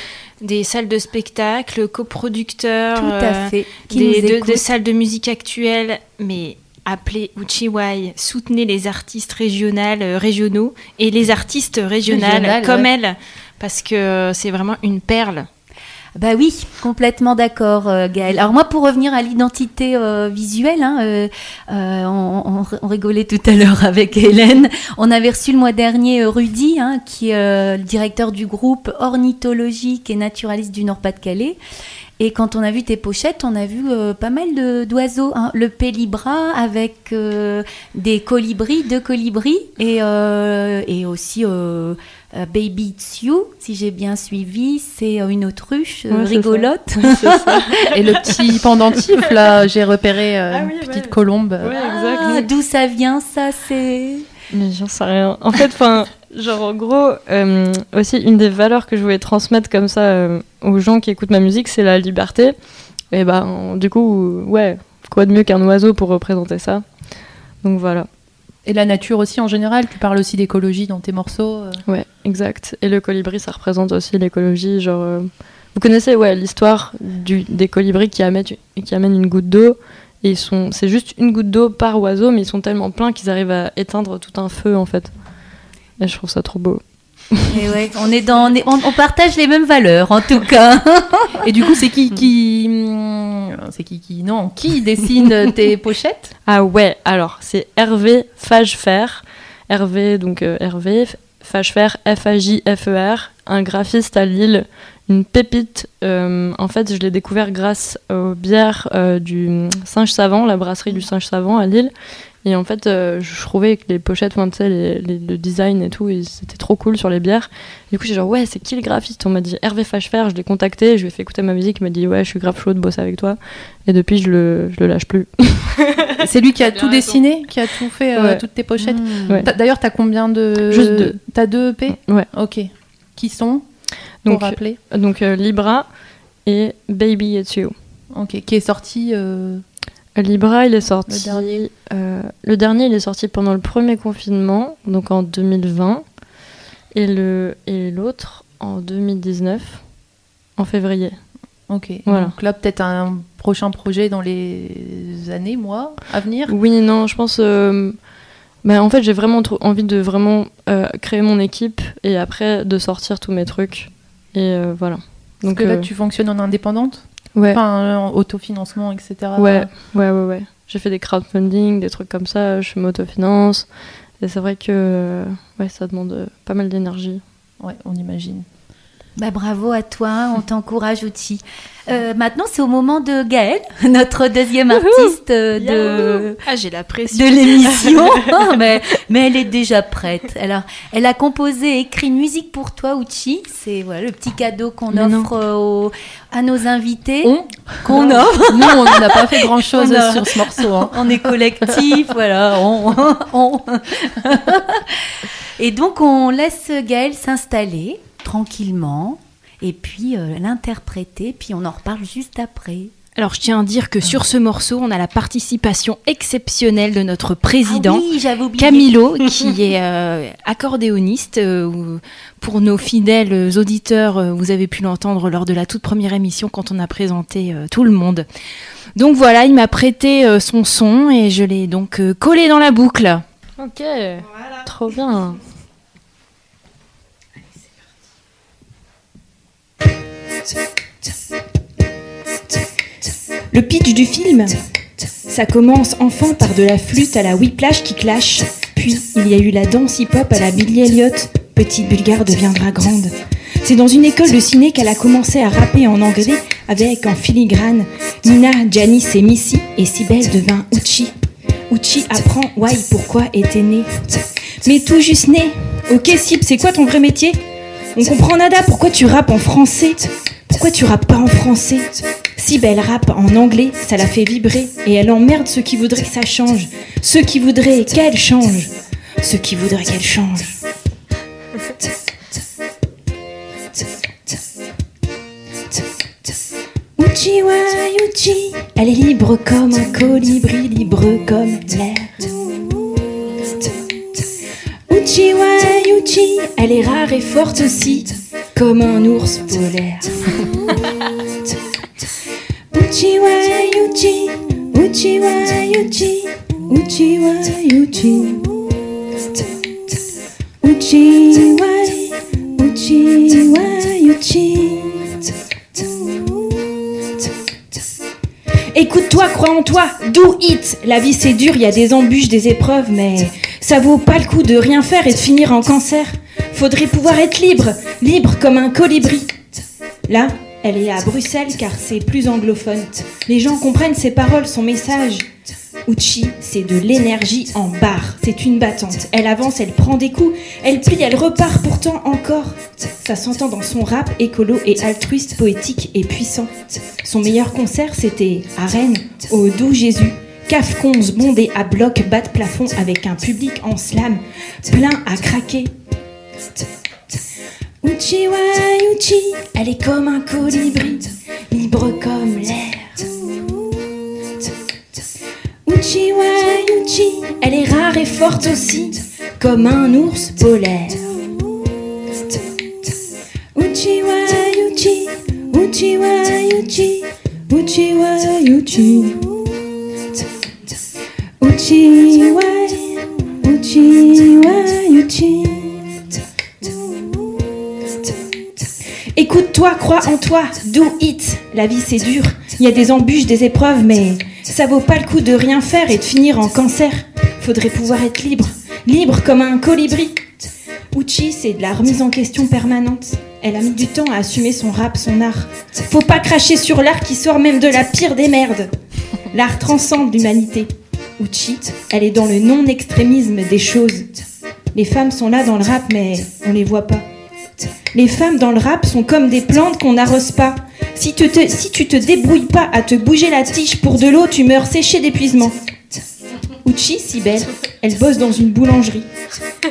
Speaker 5: des salles de spectacle, coproducteurs,
Speaker 1: Tout à
Speaker 5: euh,
Speaker 1: fait. Qui
Speaker 5: des,
Speaker 1: nous
Speaker 5: de- des salles de musique actuelles, mais appelez Uchiwai, soutenez les artistes régionales, euh, régionaux et les artistes régionales comme
Speaker 3: ouais.
Speaker 5: elle. parce que c'est vraiment une perle.
Speaker 1: Bah oui, complètement d'accord, euh, Gaëlle. Alors moi, pour revenir à l'identité euh, visuelle, hein, euh, on, rigolait tout à l'heure avec Hélène. On avait reçu le mois dernier Rudy, hein, qui est le directeur du groupe ornithologique et naturaliste du Nord-Pas-de-Calais. Et quand on a vu tes pochettes, on a vu pas mal d'oiseaux. hein. Le pélibra avec des colibris, deux colibris, et aussi euh, Baby It's You, si j'ai bien suivi, c'est euh, une autruche euh,
Speaker 4: Ouais,
Speaker 1: rigolote.
Speaker 3: Et le petit pendentif, là, j'ai repéré euh,
Speaker 4: Ah
Speaker 3: une petite colombe.
Speaker 4: Ouais,
Speaker 1: Ah. D'où ça vient, ça c'est?
Speaker 4: Mais j'en sais rien. En fait, enfin, genre en gros, euh, aussi une des valeurs que je voulais transmettre comme ça euh, aux gens qui écoutent ma musique, c'est la liberté. Et ben, du coup, ouais, quoi de mieux qu'un oiseau pour représenter ça? Donc voilà.
Speaker 3: Et la nature aussi en général, tu parles aussi d'écologie dans tes morceaux. euh.
Speaker 4: Ouais, exact. Et le colibri, ça représente aussi l'écologie. Genre, euh, vous connaissez ouais l'histoire des colibris qui amènent qui amènent une goutte d'eau. Et sont, c'est juste une goutte d'eau par oiseau, mais ils sont tellement pleins qu'ils arrivent à éteindre tout un feu en fait. Et je trouve ça trop beau.
Speaker 1: Et ouais, on est dans, on, est- on- on partage les mêmes valeurs en tout cas.
Speaker 3: Et du coup, c'est qui qui. hum, C'est qui qui. Non, qui dessine tes pochettes?
Speaker 4: Ah ouais, alors c'est Hervé Fagefer. Hervé, donc euh, Hervé, Fagefer, F-A-J-F-E-R, un graphiste à Lille, une pépite. Euh, en fait, je l'ai découvert grâce aux bières euh, du Singe Savant, la brasserie du Singe Savant à Lille. Et en fait, euh, je trouvais que les pochettes, enfin, tu sais, les- les- le design et tout, c'était trop cool sur les bières. Du coup, j'ai genre, ouais, c'est qui le graphiste? On m'a dit Hervé Fagefer, je l'ai contacté, je lui ai fait écouter ma musique, il m'a dit, ouais, je suis grave chaud de bosser avec toi. Et depuis, je le, je le lâche plus.
Speaker 3: C'est lui qui a tout
Speaker 4: raison.
Speaker 3: dessiné, qui a tout fait, euh,
Speaker 4: Ouais.
Speaker 3: toutes tes pochettes.
Speaker 1: Mmh.
Speaker 4: Ouais.
Speaker 3: D'ailleurs, t'as combien de.
Speaker 4: Juste deux.
Speaker 3: T'as deux EP
Speaker 4: Ouais.
Speaker 3: Ok. Qui sont? Pour
Speaker 4: Donc,
Speaker 3: rappeler.
Speaker 4: Donc euh, Libra et Baby It's You.
Speaker 3: Ok. Qui est sorti.
Speaker 4: Libra, il est sorti.
Speaker 3: Le dernier.
Speaker 4: euh, le dernier, il est sorti pendant le premier confinement, donc en 2020, et le et l'autre en 2019, en février.
Speaker 3: Ok.
Speaker 4: Voilà.
Speaker 3: Donc là, peut-être un prochain projet dans les années, mois à venir?
Speaker 4: Oui, non, je pense. euh, bah, en fait, j'ai vraiment trop envie de vraiment euh, créer mon équipe et après de sortir tous mes trucs. Et euh, voilà.
Speaker 3: Parce
Speaker 4: Donc
Speaker 3: que là, tu fonctionnes en indépendante?
Speaker 4: Ouais.
Speaker 3: Enfin, en autofinancement, etc.
Speaker 4: Ouais, ouais, ouais, ouais. J'ai fait des crowdfunding, des trucs comme ça, je m'autofinance. Et c'est vrai que euh, ouais, ça demande euh, pas mal d'énergie.
Speaker 3: Ouais, on imagine.
Speaker 1: Bah, bravo à toi, on t'encourage Outi. Euh, maintenant, c'est au moment de Gaëlle, notre deuxième artiste euh, de,
Speaker 5: Ah, j'ai la pression.
Speaker 1: de l'émission. Ah, mais, mais elle est déjà prête. Alors, elle a composé et écrit une musique pour toi, Uchi. C'est voilà, le petit cadeau qu'on offre aux- à nos invités.
Speaker 3: On
Speaker 1: Qu'on offre.
Speaker 3: Nous, on n'a pas fait grand-chose sur ce morceau. hein.
Speaker 1: On est collectif, voilà. On, on- Et donc, on laisse Gaëlle s'installer tranquillement et puis euh, l'interpréter, puis on en reparle juste après.
Speaker 5: Alors, je tiens à dire que sur ce morceau, on a la participation exceptionnelle de notre président.
Speaker 1: Ah oui.
Speaker 5: Camilo, qui est euh, accordéoniste. euh, pour nos fidèles auditeurs, vous avez pu l'entendre lors de la toute première émission quand on a présenté euh, tout le monde. Donc voilà, il m'a prêté euh, son son et je l'ai donc euh, collé dans la boucle.
Speaker 4: Ok, trop bien.
Speaker 6: Le pitch du film Ça commence enfin par de la flûte à la whiplash qui clash. Puis il y a eu la danse hip-hop à la Billy Elliot. Petite bulgare deviendra grande. C'est dans une école de ciné qu'elle a commencé à rapper en anglais avec en filigrane Nina, Janice et Missy et Sibelle devint Uchi. Uchi apprend why pourquoi était né. Mais tout juste né. Ok Sib, c'est quoi ton vrai métier? On comprend nada, pourquoi tu rappes en français? Pourquoi tu rappes pas en français? Sibelle rappe en anglais, ça la fait vibrer et elle emmerde ceux qui voudraient que ça change. Ceux qui voudraient qu'elle change. Ceux qui voudraient qu'elle change. Uchi wa Uchi, elle est libre comme un colibri, libre comme l'air. Uchi wa Uchi, elle est rare et forte aussi, comme un ours polaire. Uchi wa Uchi, Uchi wa Uchi, Uchi wa Uchi. Uchi wa Uchi wa
Speaker 5: Uchi. Écoute-toi, crois en toi, do it. La vie c'est dur, il y a des embûches, des épreuves, mais ça vaut pas le coup de rien faire et de finir en cancer. Faudrait pouvoir être libre, libre comme un colibri. Là, elle est à Bruxelles car c'est plus anglophone. Les gens comprennent ses paroles, son message. Uchi, c'est de l'énergie en barre. C'est une battante. Elle avance, elle prend des coups, elle plie, elle repart pourtant encore. Ça s'entend dans son rap écolo et altruiste, poétique et puissant. Son meilleur concert, c'était à Rennes, au Doux Jésus. CAF 11 bondé à bloc, bas de plafond avec un public en slam, plein à craquer. Uchi wa Uchi, elle est comme un colibri, libre comme l'air. Uchi wa Uchi, elle est rare et forte aussi, comme un ours polaire. Uchi wa Uchi, Uchi wa Uchi, Uchi wa Uchi. Uchi wa Uchi Uchi. Écoute-toi, crois en toi, do it. La vie c'est dur, il y a des embûches, des épreuves, mais ça vaut pas le coup de rien faire et de finir en cancer. Faudrait pouvoir être libre, libre comme un colibri. Uchi, c'est de la remise en question permanente. Elle a mis du temps à assumer son rap, son art. Faut pas cracher sur l'art qui sort même de la pire des merdes. L'art transcende l'humanité. Uchi, elle est dans le non-extrémisme des choses. Les femmes sont là dans le rap, mais on les voit pas. Les femmes dans le rap sont comme des plantes qu'on n'arrose pas. Si tu, te, tu te débrouilles pas à te bouger la tige pour de l'eau, tu meurs séché d'épuisement. Uchi, si belle, elle bosse dans une boulangerie.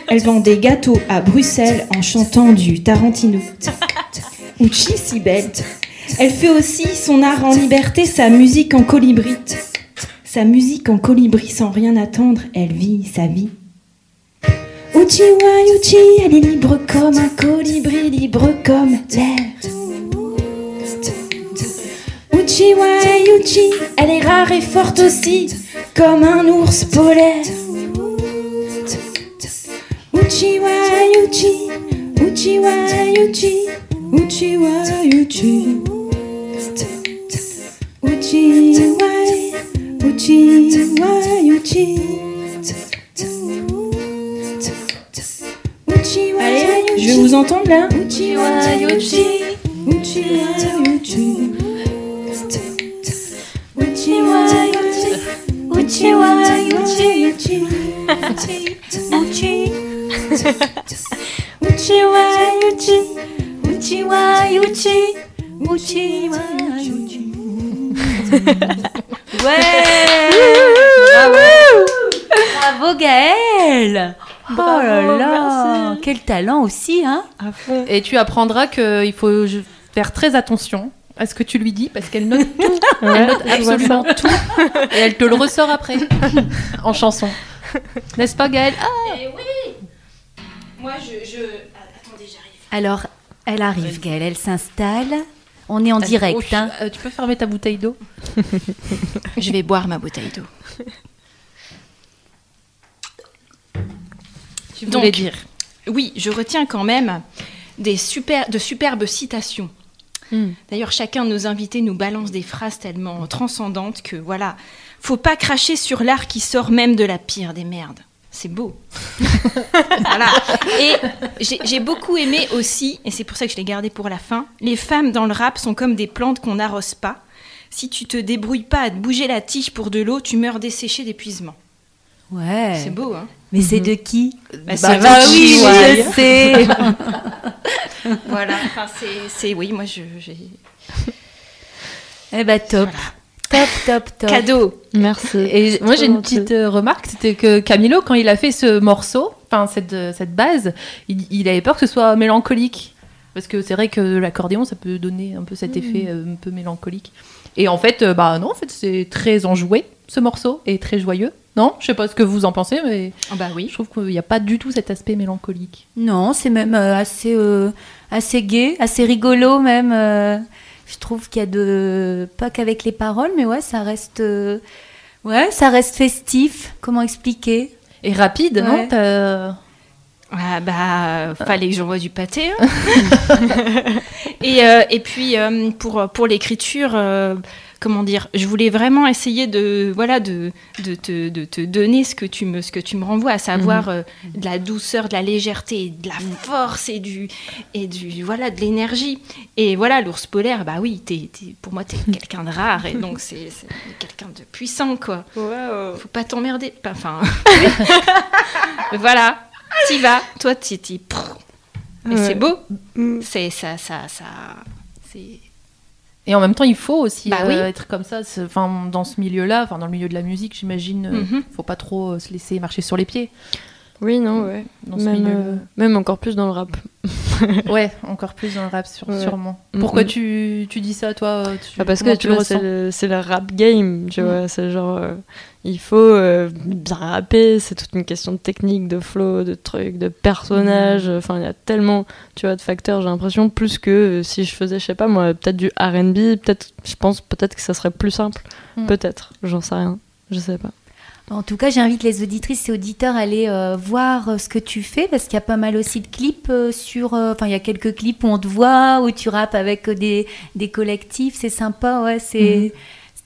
Speaker 5: Elle vend des gâteaux à Bruxelles en chantant du Tarantino. Uchi, si belle, elle fait aussi son art en liberté, sa musique en colibri. Sa musique en colibri sans rien attendre, elle vit sa vie. Uchi wa Uchi, elle est libre comme un colibri, libre comme l'air. Uchi wa Uchi, elle est rare et forte aussi, comme un ours polaire. Uchi wa Uchi, Uchi wa Uchi, Uchi wa Uchi.
Speaker 7: Allez, je vais vous entendre là.
Speaker 5: Uchi wa Uchi, Uchi wa Uchi. Uchi wa Uchi, Uchi wa Uchi, Uchi.
Speaker 1: Uchi,
Speaker 5: Uchi wa Uchi,
Speaker 1: Uchi wa Uchi, Uchi wa Uchi. Ouais Bravo Bravo Oh là là
Speaker 4: merci.
Speaker 1: Quel talent aussi, hein
Speaker 4: À fond.
Speaker 3: Et tu apprendras qu'il faut faire très attention à ce que tu lui dis parce qu'elle note tout. Elle note absolument tout. Et elle te le ressort après en chanson. N'est-ce pas Gaëlle? Ah,
Speaker 5: Moi, je, je... Attendez, j'arrive.
Speaker 1: Alors, elle arrive, Gaëlle, elle s'installe. On est en direct,
Speaker 3: oh,
Speaker 1: hein
Speaker 3: euh, Tu peux fermer ta bouteille d'eau
Speaker 7: Je vais boire ma bouteille d'eau.
Speaker 3: Tu
Speaker 7: Donc,
Speaker 3: voulais dire.
Speaker 7: Oui, je retiens quand même des super, de superbes citations.
Speaker 3: Hmm.
Speaker 7: D'ailleurs, chacun de nos invités nous balance des phrases tellement transcendantes que voilà, faut pas cracher sur l'art qui sort même de la pire des merdes. C'est beau. voilà. Et j'ai j'ai beaucoup aimé aussi, et c'est pour ça que je l'ai gardé pour la fin, les femmes dans le rap sont comme des plantes qu'on n'arrose pas. Si tu te débrouilles pas à te bouger la tige pour de l'eau, tu meurs desséché d'épuisement.
Speaker 1: Ouais.
Speaker 7: C'est beau, hein
Speaker 1: Mais c'est de qui
Speaker 7: Bah,
Speaker 1: Bah,
Speaker 7: c'est
Speaker 1: bah oui,
Speaker 7: ouais.
Speaker 1: je sais
Speaker 7: Voilà. Enfin, c'est, c'est, oui, moi, je, j'ai
Speaker 1: Eh bah top
Speaker 7: Voilà.
Speaker 1: Top, top, top
Speaker 7: cadeau.
Speaker 4: Merci.
Speaker 3: Et moi j'ai une petite euh, remarque, c'était que Camilo, quand il a fait ce morceau, enfin cette, euh, cette base, il, il avait peur que ce soit mélancolique. Parce que c'est vrai que l'accordéon, ça peut donner un peu cet effet euh, un peu mélancolique. Et en fait, euh, bah non, en fait, c'est très enjoué ce morceau et très joyeux. Non, je sais pas ce que vous en pensez, mais
Speaker 7: Ah bah oui.
Speaker 3: je trouve qu'il n'y a pas du tout cet aspect mélancolique.
Speaker 1: Non, c'est même euh, assez, euh, assez gai, assez rigolo même. euh. je trouve qu'il y a de... Pas qu'avec les paroles, mais ouais, ça reste... euh, Ouais, ça reste festif. Comment expliquer?
Speaker 3: Et rapide,
Speaker 1: Ouais.
Speaker 3: non
Speaker 5: Ah bah, fallait que j'envoie du pâté. hein. et, euh, et puis euh, pour, pour l'écriture, euh, comment dire, je voulais vraiment essayer de voilà de, de, te, de te donner ce que tu me ce que tu me renvoies, à savoir euh, de la douceur, de la légèreté, de la force et du et du voilà de l'énergie. Et voilà l'ours polaire, bah oui, t'es, t'es- pour moi t'es quelqu'un de rare et donc c'est, c'est quelqu'un de puissant quoi. Faut pas t'emmerder. Enfin, voilà, t'y vas, toi t'y t'y. Mais
Speaker 4: Ouais.
Speaker 5: c'est beau.
Speaker 4: Mm.
Speaker 5: C'est ça, ça, ça. C'est.
Speaker 3: Et en même temps, il faut aussi
Speaker 5: Bah
Speaker 3: euh, être comme ça. Enfin, dans ce milieu-là, enfin dans le milieu de la musique, j'imagine, euh,
Speaker 5: Mhm.
Speaker 3: faut pas trop euh, se laisser marcher sur les pieds.
Speaker 4: Oui, non, ouais.
Speaker 3: Dans ce
Speaker 4: Même,
Speaker 3: milieu-là.
Speaker 4: euh, même encore plus dans le rap.
Speaker 3: Ouais, encore plus dans le rap,
Speaker 4: Ouais.
Speaker 3: sûrement. Pourquoi
Speaker 4: mm.
Speaker 3: tu, tu dis ça, toi euh, tu-
Speaker 4: Ah, parce que tu vois, c'est le, le rap game, tu
Speaker 3: Mm.
Speaker 4: vois. C'est genre, euh, il faut euh, bien rapper, c'est toute une question de technique, de flow, de trucs, de personnages.
Speaker 3: Mm.
Speaker 4: Enfin, il y a tellement, tu vois, de facteurs, j'ai l'impression, plus que si je faisais, je sais pas moi, peut-être du RB, peut-être, je pense peut-être que ça serait plus simple.
Speaker 3: Mm.
Speaker 4: Peut-être, j'en sais rien. Je sais pas.
Speaker 1: En tout cas, j'invite les auditrices et auditeurs à aller euh, voir euh, ce que tu fais parce qu'il y a pas mal aussi de clips euh, sur. Enfin, il y a quelques clips où on te voit, où tu rappes avec des, des collectifs. C'est sympa, ouais. C'est.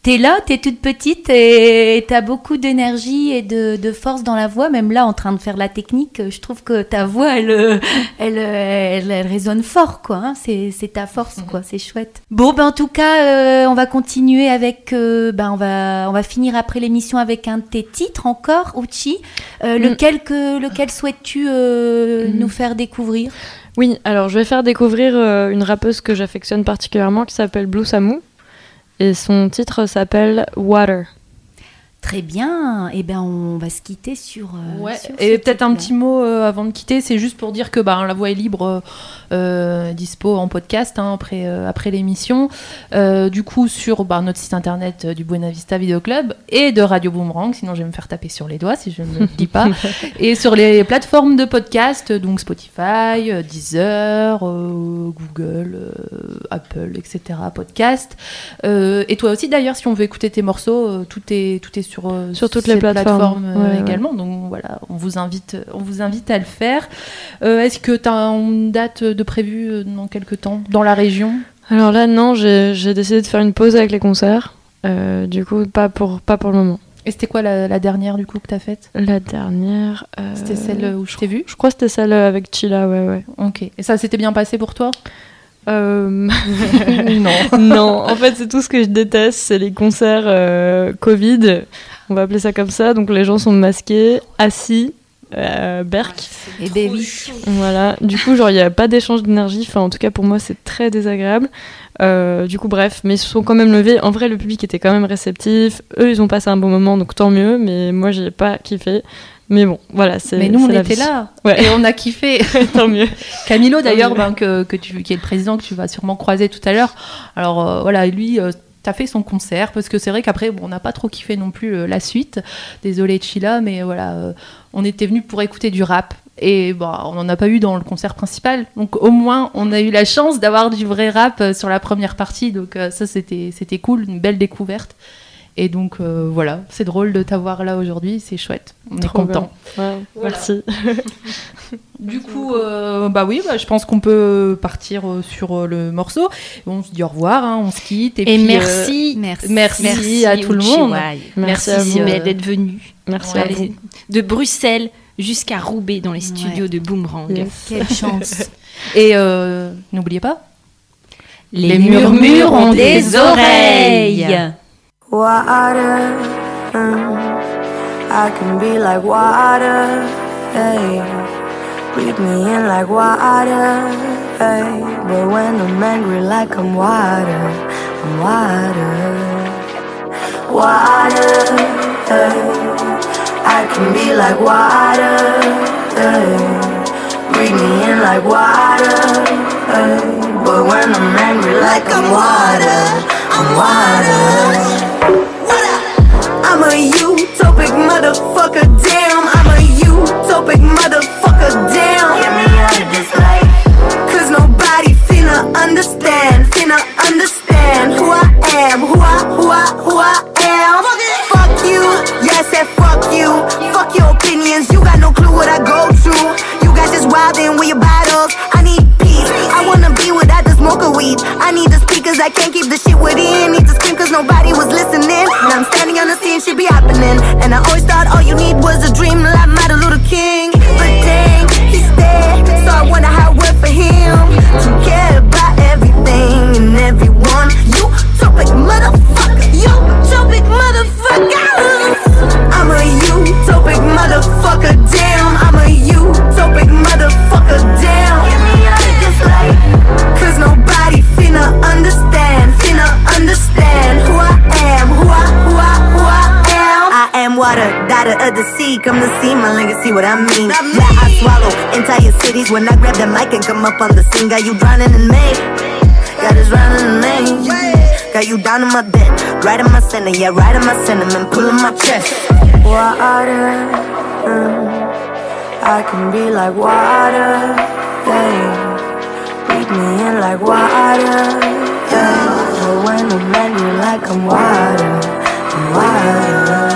Speaker 1: T'es là, t'es toute petite et t'as beaucoup d'énergie et de, de force dans la voix. Même là, en train de faire la technique, je trouve que ta voix, elle, euh, elle, euh, elle, elle résonne fort, quoi. hein. C'est, ta force, quoi. C'est chouette. Bon, ben en tout cas, euh, on va continuer avec. euh, ben on va, on va finir après l'émission avec un de tes titres encore, Uchi. Euh,
Speaker 4: Mm.
Speaker 1: lequel que, lequel souhaites-tu
Speaker 4: Mm.
Speaker 1: nous faire découvrir?
Speaker 4: Oui, alors je vais faire découvrir une rappeuse que j'affectionne particulièrement qui s'appelle Blue Samu. Et son titre s'appelle Water.
Speaker 1: Très bien. Et ben, on va se quitter sur. euh,
Speaker 3: Ouais,
Speaker 1: sur
Speaker 3: et peut-être un petit mot euh, avant de quitter, c'est juste pour dire que bah, la voix est libre, euh, dispo en podcast hein, après, euh, après l'émission. Euh, du coup, sur bah, notre site internet euh, du Buena Vista Video Club et de Radio Boomerang, sinon je vais me faire taper sur les doigts si je ne le dis pas. et sur les plateformes de podcast, donc Spotify, Deezer, euh, Google, euh, Apple, etc. Podcast. Euh, et toi aussi d'ailleurs, si on veut écouter tes morceaux, euh, tout, est, tout est sur, euh,
Speaker 4: Sur toutes les plateformes.
Speaker 3: euh,
Speaker 4: Ouais, ouais.
Speaker 3: également. Donc voilà, on vous invite, on vous invite à le faire. Euh, Est-ce que tu as une date de prévue dans quelques temps dans la région?
Speaker 4: Alors là, non, j'ai décidé de faire une pause avec les concerts. Euh, du coup, pas pour, pas pour le moment.
Speaker 3: Et c'était quoi la, la dernière du coup que tu as faite?
Speaker 4: La dernière. euh,
Speaker 3: C'était celle où je t'ai vue?
Speaker 4: Je crois que c'était celle avec Chila, ouais, ouais.
Speaker 3: Ok. Et ça s'était bien passé pour toi?
Speaker 4: Euh,
Speaker 3: Non.
Speaker 4: non, en fait, c'est tout ce que je déteste, c'est les concerts euh, Covid. On va appeler ça comme ça. Donc les gens sont masqués, assis, euh, berk.
Speaker 1: Et oui.
Speaker 4: Voilà. Du coup, genre, il n'y a pas d'échange d'énergie. Enfin, en tout cas, pour moi, c'est très désagréable. Euh, du coup, bref, mais ils se sont quand même levés. En vrai, le public était quand même réceptif. Eux, ils ont passé un bon moment, donc tant mieux. Mais moi, j'ai pas kiffé. Mais bon, voilà, c'est.
Speaker 3: Mais nous, on était
Speaker 4: vie.
Speaker 3: là.
Speaker 4: Ouais.
Speaker 3: Et on a kiffé.
Speaker 4: tant mieux.
Speaker 3: Camilo d'ailleurs, ben, que, que tu, qui est le président que tu vas sûrement croiser tout à l'heure. Alors euh, voilà, lui, euh, t'as fait son concert parce que c'est vrai qu'après, bon, on n'a pas trop kiffé non plus euh, la suite. Désolé Chila, mais voilà, euh, on était venu pour écouter du rap. Et bon, on n'en a pas eu dans le concert principal. Donc au moins, on a eu la chance d'avoir du vrai rap euh, sur la première partie. Donc euh, ça, c'était cool, une belle découverte. Et donc euh, voilà, c'est drôle de t'avoir là aujourd'hui, c'est chouette. On est content.
Speaker 4: Merci.
Speaker 3: Du coup, euh, bah oui, bah, je pense qu'on peut partir euh, sur euh, le morceau. On se dit au revoir, hein, on se quitte. Et,
Speaker 5: Et,
Speaker 3: puis,
Speaker 5: merci.
Speaker 1: Merci.
Speaker 3: merci à tout le monde.
Speaker 4: Merci
Speaker 5: d'être venu.
Speaker 4: Merci
Speaker 3: Ouais,
Speaker 4: à vous.
Speaker 5: De Bruxelles jusqu'à Roubaix dans les studios
Speaker 1: Ouais.
Speaker 5: de Boomerang.
Speaker 4: Yes.
Speaker 1: Quelle chance.
Speaker 3: Et euh, n'oubliez pas,
Speaker 1: Les
Speaker 3: murmures ont des
Speaker 1: oreilles.
Speaker 8: Water, mm, I can be like water, hey. Breathe me in like water, hey. But when I'm angry, like I'm water, I'm water. Water, hey. I can be like water, hey. Breathe me in like water, hey. But when I'm angry, like I'm water, I'm water. I'm a utopic motherfucker, damn. What I mean. Yeah, I swallow entire cities when I grab the mic and come up on the scene. Got you drowning in me. Got us drowning in me. Got you down in my bed, right in my center, yeah, right in my sentiment, pulling my chest. Water, mm, I can be like water, yeah. Breathe me in like water, yeah. But when I'm you like I'm water, I'm water, water.